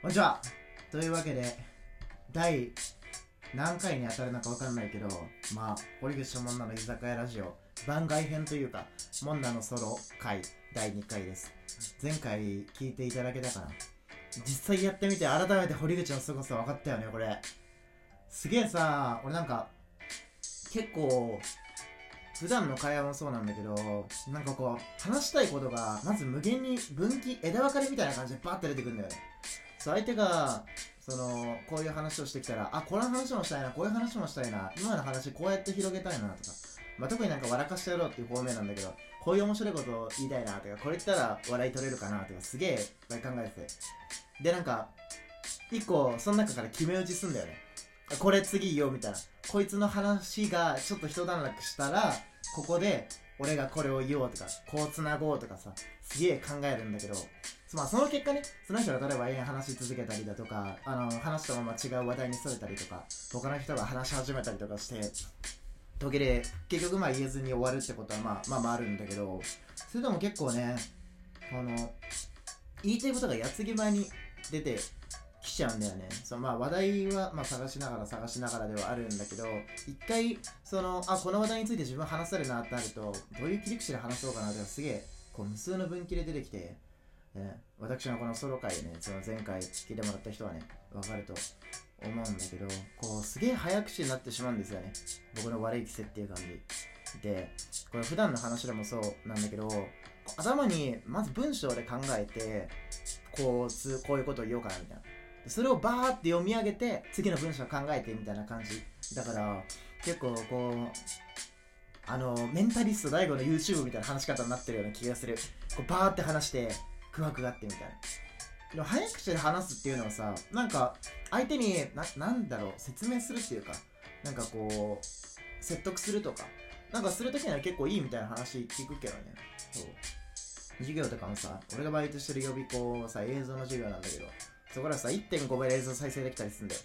こんにちはというわけで第何回に当たるのか分かんないけどまあ堀口とモンナの居酒屋ラジオ番外編というかモンナのソロ回第2回です。前回聞いていただけたかな。実際やってみて改めて堀口の凄さ分かったよねこれ。すげえさ俺なんか結構普段の会話もそうなんだけどなんかこう話したいことがまず無限に分岐枝分かれみたいな感じでバッて出てくるんだよね。そう相手がそのこういう話をしてきたらあこの話もしたいなこういう話もしたいな今の話こうやって広げたいなとか、まあ、特になんか笑かしてやろうっていう方面なんだけどこういう面白いことを言いたいなとかこれ言ったら笑い取れるかなとかすげえいっぱい考えてて。でなんか一個その中から決め打ちすんだよね。これ次言おうみたいな。こいつの話がちょっと一段落したらここで俺がこれを言おうとかこうつなごうとかさすげえ考えるんだけどまあその結果ねその人が例えば永遠話し続けたりだとかあの話したまま違う話題にそれたりとか他の人が話し始めたりとかして途切れ結局まあ言えずに終わるってことはまあまあまああるんだけどそれでも結構ねあの言いたいことが矢継ぎ前に出てきちゃうんだよね。そのまあ話題はまあ探しながら探しながらではあるんだけど一回そのあこの話題について自分話せるなってなるとどういう切り口で話そうかなってすげえこう無数の分岐で出てきて、ね、私のこのソロ回ねその前回聞いてもらった人はね分かると思うんだけどこうすげえ早口になってしまうんですよね。僕の悪い癖っていう感じ。でこれ普段の話でもそうなんだけど頭にまず文章で考えてこうこういうことを言おうかなみたいな。それをバーって読み上げて次の文章を考えてみたいな感じ。だから結構こうあのメンタリスト DAIGO の YouTube みたいな話し方になってるような気がする。こうバーって話して空白があってみたいな。でも早口で話すっていうのはさなんか相手にななんだろう説明するっていうかなんかこう説得するとかなんかするときには結構いいみたいな話聞くけどね。そう。授業とかもさ俺がバイトしてる予備校さ映像の授業なんだけどそこらさ1.5倍で映像再生できたりするんだよ。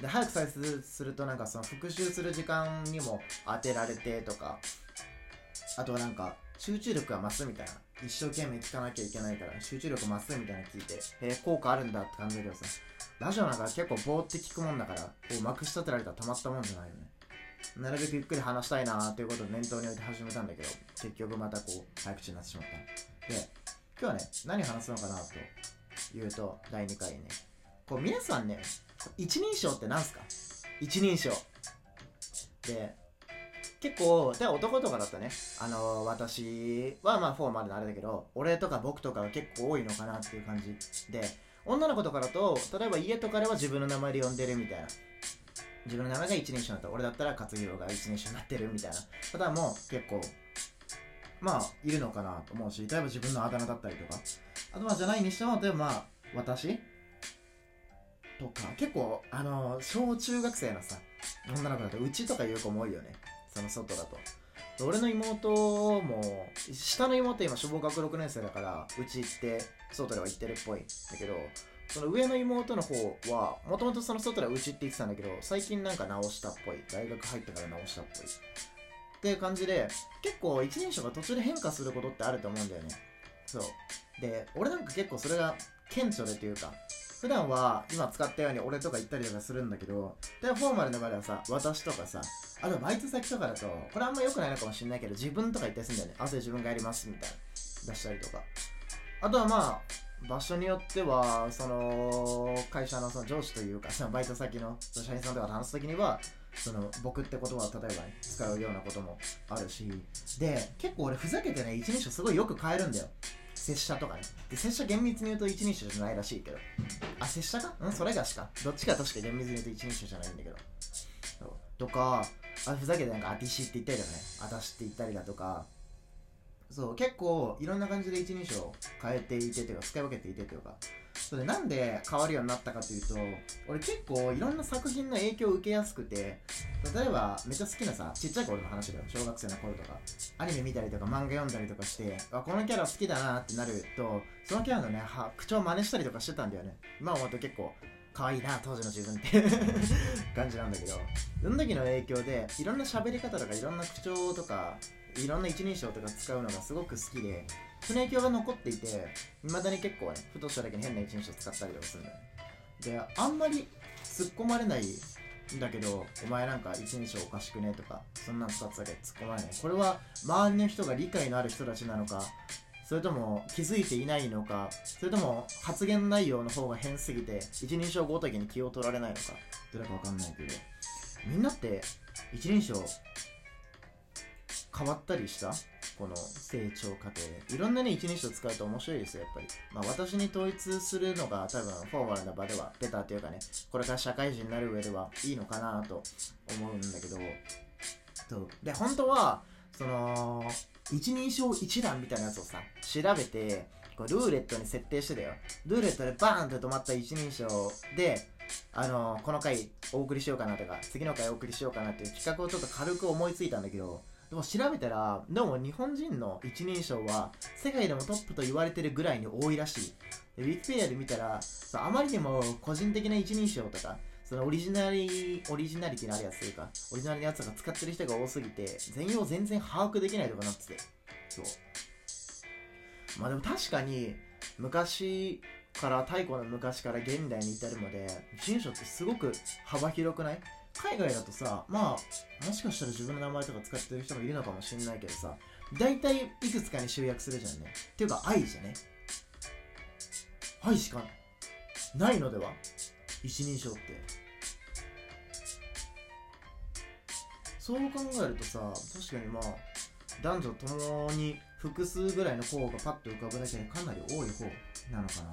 で早く再生するとなんかその復習する時間にも当てられてとかあとはなんか集中力が増すみたいな一生懸命聞かなきゃいけないから集中力増すみたいな聞いてへえ、効果あるんだって感じだけどさラジオなんか結構ぼーって聞くもんだからこうまくし立てられたらたまったもんじゃないよね。なるべくゆっくり話したいなということを念頭に置いて始めたんだけど結局またこう早口になってしまった。で今日はね何話すのかなというと第2回ね。こう皆さんね一人称って何すか？一人称。で結構で男とかだとね。あの、私はまあフォーマルなあれだけど俺とか僕とかが結構多いのかなっていう感じで。女の子とかだと例えば家とかでは自分の名前で呼んでるみたいな。自分の名前が一人称だった。俺だったら勝弘が一人称になってるみたいな。方も結構まあいるのかなと思うし例えば自分のあだ名だったりとか。あとはじゃないにしても例えばまあ私とか結構あの小中学生のさ女の子だとうちとか言う子も多いよね。その外だと。俺の妹も下の妹今小学6年生だからうち行って外では行ってるっぽいんだけどその上の妹の方はもともとその外ではうちって言ってたんだけど最近なんか直したっぽい。大学入ってから直したっぽい。っていう感じで結構一人称が途中で変化することってあると思うんだよね。そう。で俺なんか結構それが顕著でというか普段は今使ったように俺とか言ったりとかするんだけどでフォーマルの場合はさ私とかさあとバイト先とかだとこれあんま良くないのかもしれないけど自分とか言ったりするんだよね汗自分がやりますみたいな出したりとかあとはまあ場所によってはその会社のその上司というかそのバイト先の社員さんとかと話す時にはその僕って言葉を例えばね使うようなこともあるしで結構俺ふざけてね一人称すごいよく変えるんだよ拙者とかね。で、拙者厳密に言うと一人称じゃないらしいけど。あ、拙者か？うん？それがしか。どっちか確か厳密に言うと一人称じゃないんだけど。とか、あふざけてなんか、あてしって言ったりだね。あたしって言ったりだとか。そう、結構いろんな感じで一人称変えていてというか、使い分けていてというか。それなんで変わるようになったかというと俺結構いろんな作品の影響を受けやすくて例えばめっちゃ好きなさちっちゃい頃の話だよ小学生の頃とかアニメ見たりとか漫画読んだりとかしてあこのキャラ好きだなってなるとそのキャラのね口調真似したりとかしてたんだよね今思うと結構可愛いな当時の自分って感じなんだけど。その時の影響でいろんな喋り方とかいろんな口調とかいろんな一人称とか使うのがすごく好きでその影響が残っていていまだに結構ねふとしただけに変な一人称使ったりとかするんだよであんまり突っ込まれないんだけどお前なんか一人称おかしくねとかそんな2つだけ突っ込まれない。これは周りの人が理解のある人たちなのかそれとも気づいていないのかそれとも発言内容の方が変すぎて一人称ごときに気を取られないのか。どれかわかんないけど。みんなって一人称変わったりした？この成長過程。でいろんなね一人称使うと面白いですよやっぱり。まあ私に統一するのが多分フォーマルな場ではベターというかねこれから社会人になる上ではいいのかなと思うんだけど。で本当はその一人称一覧みたいなやつをさ調べてこうルーレットに設定してたよ。ルーレットでバーンって止まった一人称であのこの回お送りしようかなとか次の回お送りしようかなっていう企画をちょっと軽く思いついたんだけどでも調べたらどうも日本人の一人称は世界でもトップと言われてるぐらいに多いらしい。ウィキペディアで見たらあまりにも個人的な一人称とかそのオリジナリオリジナリティのあるやつというか。オリジナルのやつが使ってる人が多すぎて全容全然把握できないとかなってて。そう。まあでも確かに昔から太古の昔から現代に至るまで一人称ってすごく幅広くない？海外だとさまあもしかしたら自分の名前とか使ってる人もいるのかもしんないけどさ大体いくつかに集約するじゃんね。っていうか愛じゃね？愛しかないのでは？一人称って。そう考えるとさ確かにまあ男女ともに複数ぐらいの候補がパッと浮かぶだけでかなり多い方なのかな。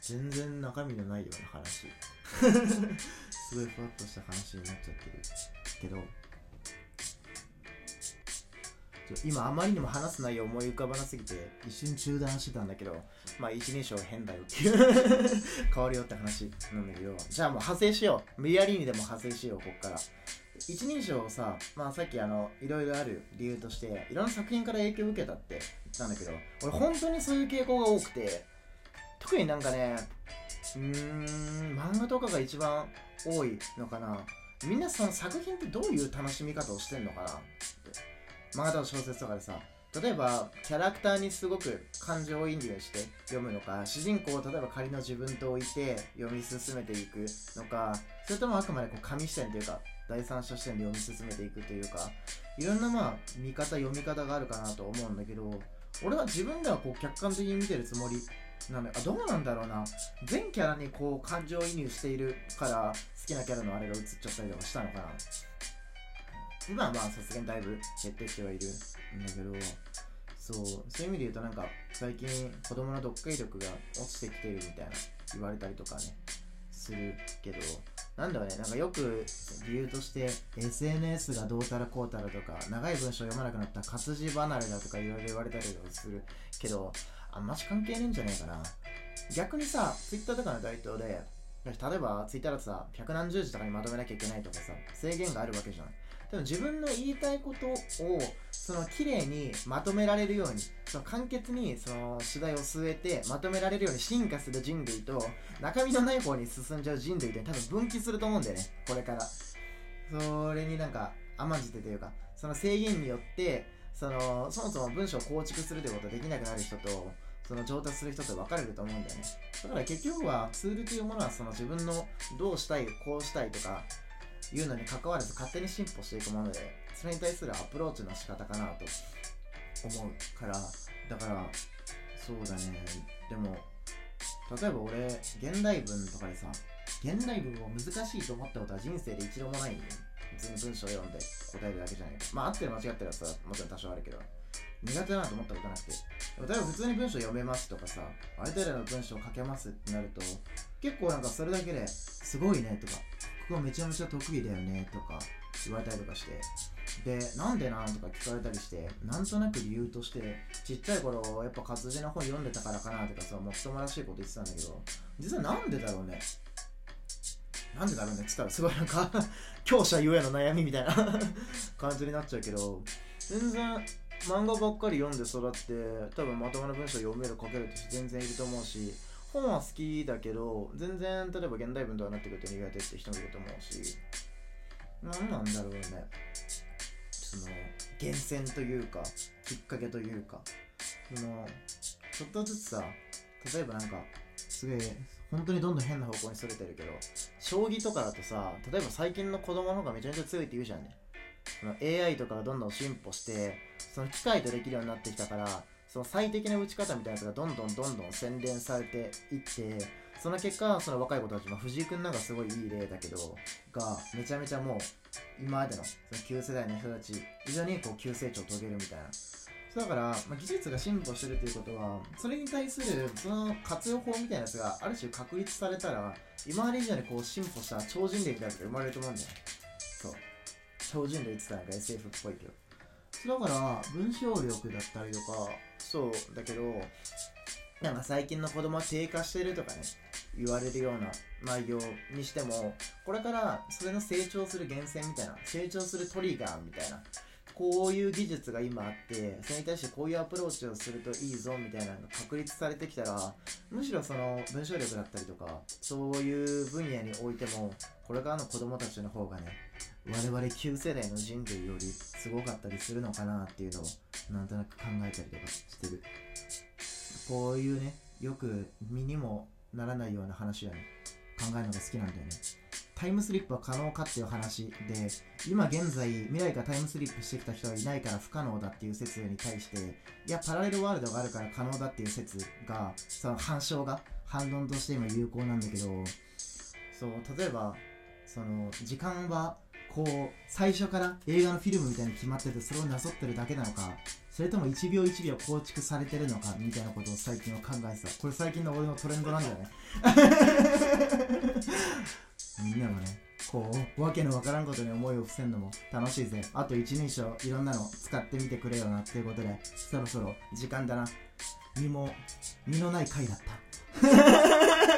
全然中身のないような話。すごいふわっとした話になっちゃってるけど。今あまりにも話す内容思い浮かばなすぎて一瞬中断してたんだけどまあ一人称変だよっていう。変わるよって話なんだけど。じゃあもう派生しよう。無理やりにでも派生しようこっから。一人称をさ、まあ、さっきあのいろいろある理由としていろんな作品から影響を受けたって言ったんだけど俺本当にそういう傾向が多くて特になんかねうーん漫画とかが一番多いのかな。みんなその作品ってどういう楽しみ方をしてんのかなって。漫画とか小説とかでさ例えばキャラクターにすごく感情移入して読むのか主人公を例えば仮の自分と置いて読み進めていくのかそれともあくまでこう紙視点というか第三者視点で読み進めていくというかいろんなまあ見方読み方があるかなと思うんだけど俺は自分ではこう客観的に見てるつもりなんだあどうなんだろうな。全キャラにこう感情移入しているから好きなキャラのあれが映っちゃったりとかしたのかな。今はまあさすがにだいぶ減ってきてはいるんだけどそうそういう意味で言うとなんか最近子供の読解力が落ちてきてるみたいな言われたりとかねするけどなんだろうねなんかよく理由として SNS がどうたらこうたらとか長い文章読まなくなった活字離れだとかいろいろ言われたりとかするけどあんまし関係ねえんじゃねえかな。逆にさ Twitter とかの台頭で例えば Twitter だとさ百何十字とかにまとめなきゃいけないとかさ制限があるわけじゃん。でも自分の言いたいことをその綺麗にまとめられるようにその簡潔にその主題を据えてまとめられるように進化する人類と中身のない方に進んじゃう人類って多分分岐すると思うんだよね。これから。それになんか甘んじてというかその制限によってそのそもそも文章を構築するということができなくなる人とその上達する人と分かれると思うんだよね。だから結局はツールというものはその自分のどうしたいこうしたいとかいうのに関わらず勝手に進歩していくものでそれに対するアプローチの仕方かなと思うからだからそうだね。でも例えば俺現代文とかでさ現代文を難しいと思ったことは人生で一度もないんよ。文章を読んで答えるだけじゃない。まあ合ってる間違ってるやつはもちろん多少あるけど。苦手だなと思ったことなくて。例えば普通に文章読めますとかさある程度の文章を書けますってなると結構なんかそれだけですごいねとかここめちゃめちゃ得意だよねとか言われたりとかして。でなんでなん？とか聞かれたりしてなんとなく理由としてちっちゃい頃やっぱ活字の本読んでたからかなとかさもっともらしいこと言ってたんだけど実はなんでだろうねなんでだろうね？って言ったらすごいなんか 強者ゆえの悩みみたいな 感じになっちゃうけど全然漫画ばっかり読んで育って多分まともな文章読める書けるって全然いると思うし本は好きだけど全然例えば現代文とかになってくると苦手って人もいると思うし何なんだろうね。その源泉というかきっかけというかそのちょっとずつさ例えばなんかすげえ本当にどんどん変な方向にそれてるけど将棋とかだとさ例えば最近の子供の方がめちゃめちゃ強いって言うじゃんね。その AI とかがどんどん進歩してその機械とできるようになってきたからその最適な打ち方みたいなやつがどんどんどんどん洗練されていってその結果その若い子たち、まあ、藤井君なんかすごいいい例だけどがめちゃめちゃもう今までのその旧世代の人たち以上にこう急成長を遂げるみたいな。だから、まあ、技術が進歩してるっていうことはそれに対するその活用法みたいなやつがある種確立されたら今まで以上にこう進歩した超人類みたいなやつが生まれると思うんだよ。そう。超人類って言ってたなんか SF っぽいけど。だから文章力だったりとか。そうだけどなんか最近の子供は低下してるとかね言われるような内容にしてもこれからそれの成長する源泉みたいな成長するトリガーみたいなこういう技術が今あってそれに対してこういうアプローチをするといいぞみたいなのが確立されてきたらむしろその文章力だったりとかそういう分野においてもこれからの子供たちの方がね我々旧世代の人類よりすごかったりするのかなっていうのをなんとなく考えたりとかしてる。こういうねよく身にもならないような話はね。考えるのが好きなんだよね。タイムスリップは可能かっていう話で今現在未来からタイムスリップしてきた人はいないから不可能だっていう説に対していやパラレルワールドがあるから可能だっていう説がその反証が反論として今有効なんだけどそう例えばその時間はこう最初から映画のフィルムみたいに決まっててそれをなぞってるだけなのかそれとも1秒1秒構築されてるのかみたいなことを最近は考えてた。これ最近の俺のトレンドなんだよね。みんなもねこうわけのわからんことに思いを伏せんのも楽しいぜ。あと一人称いろんなの使ってみてくれよなっていうことでそろそろ時間だな。身も身のない回だった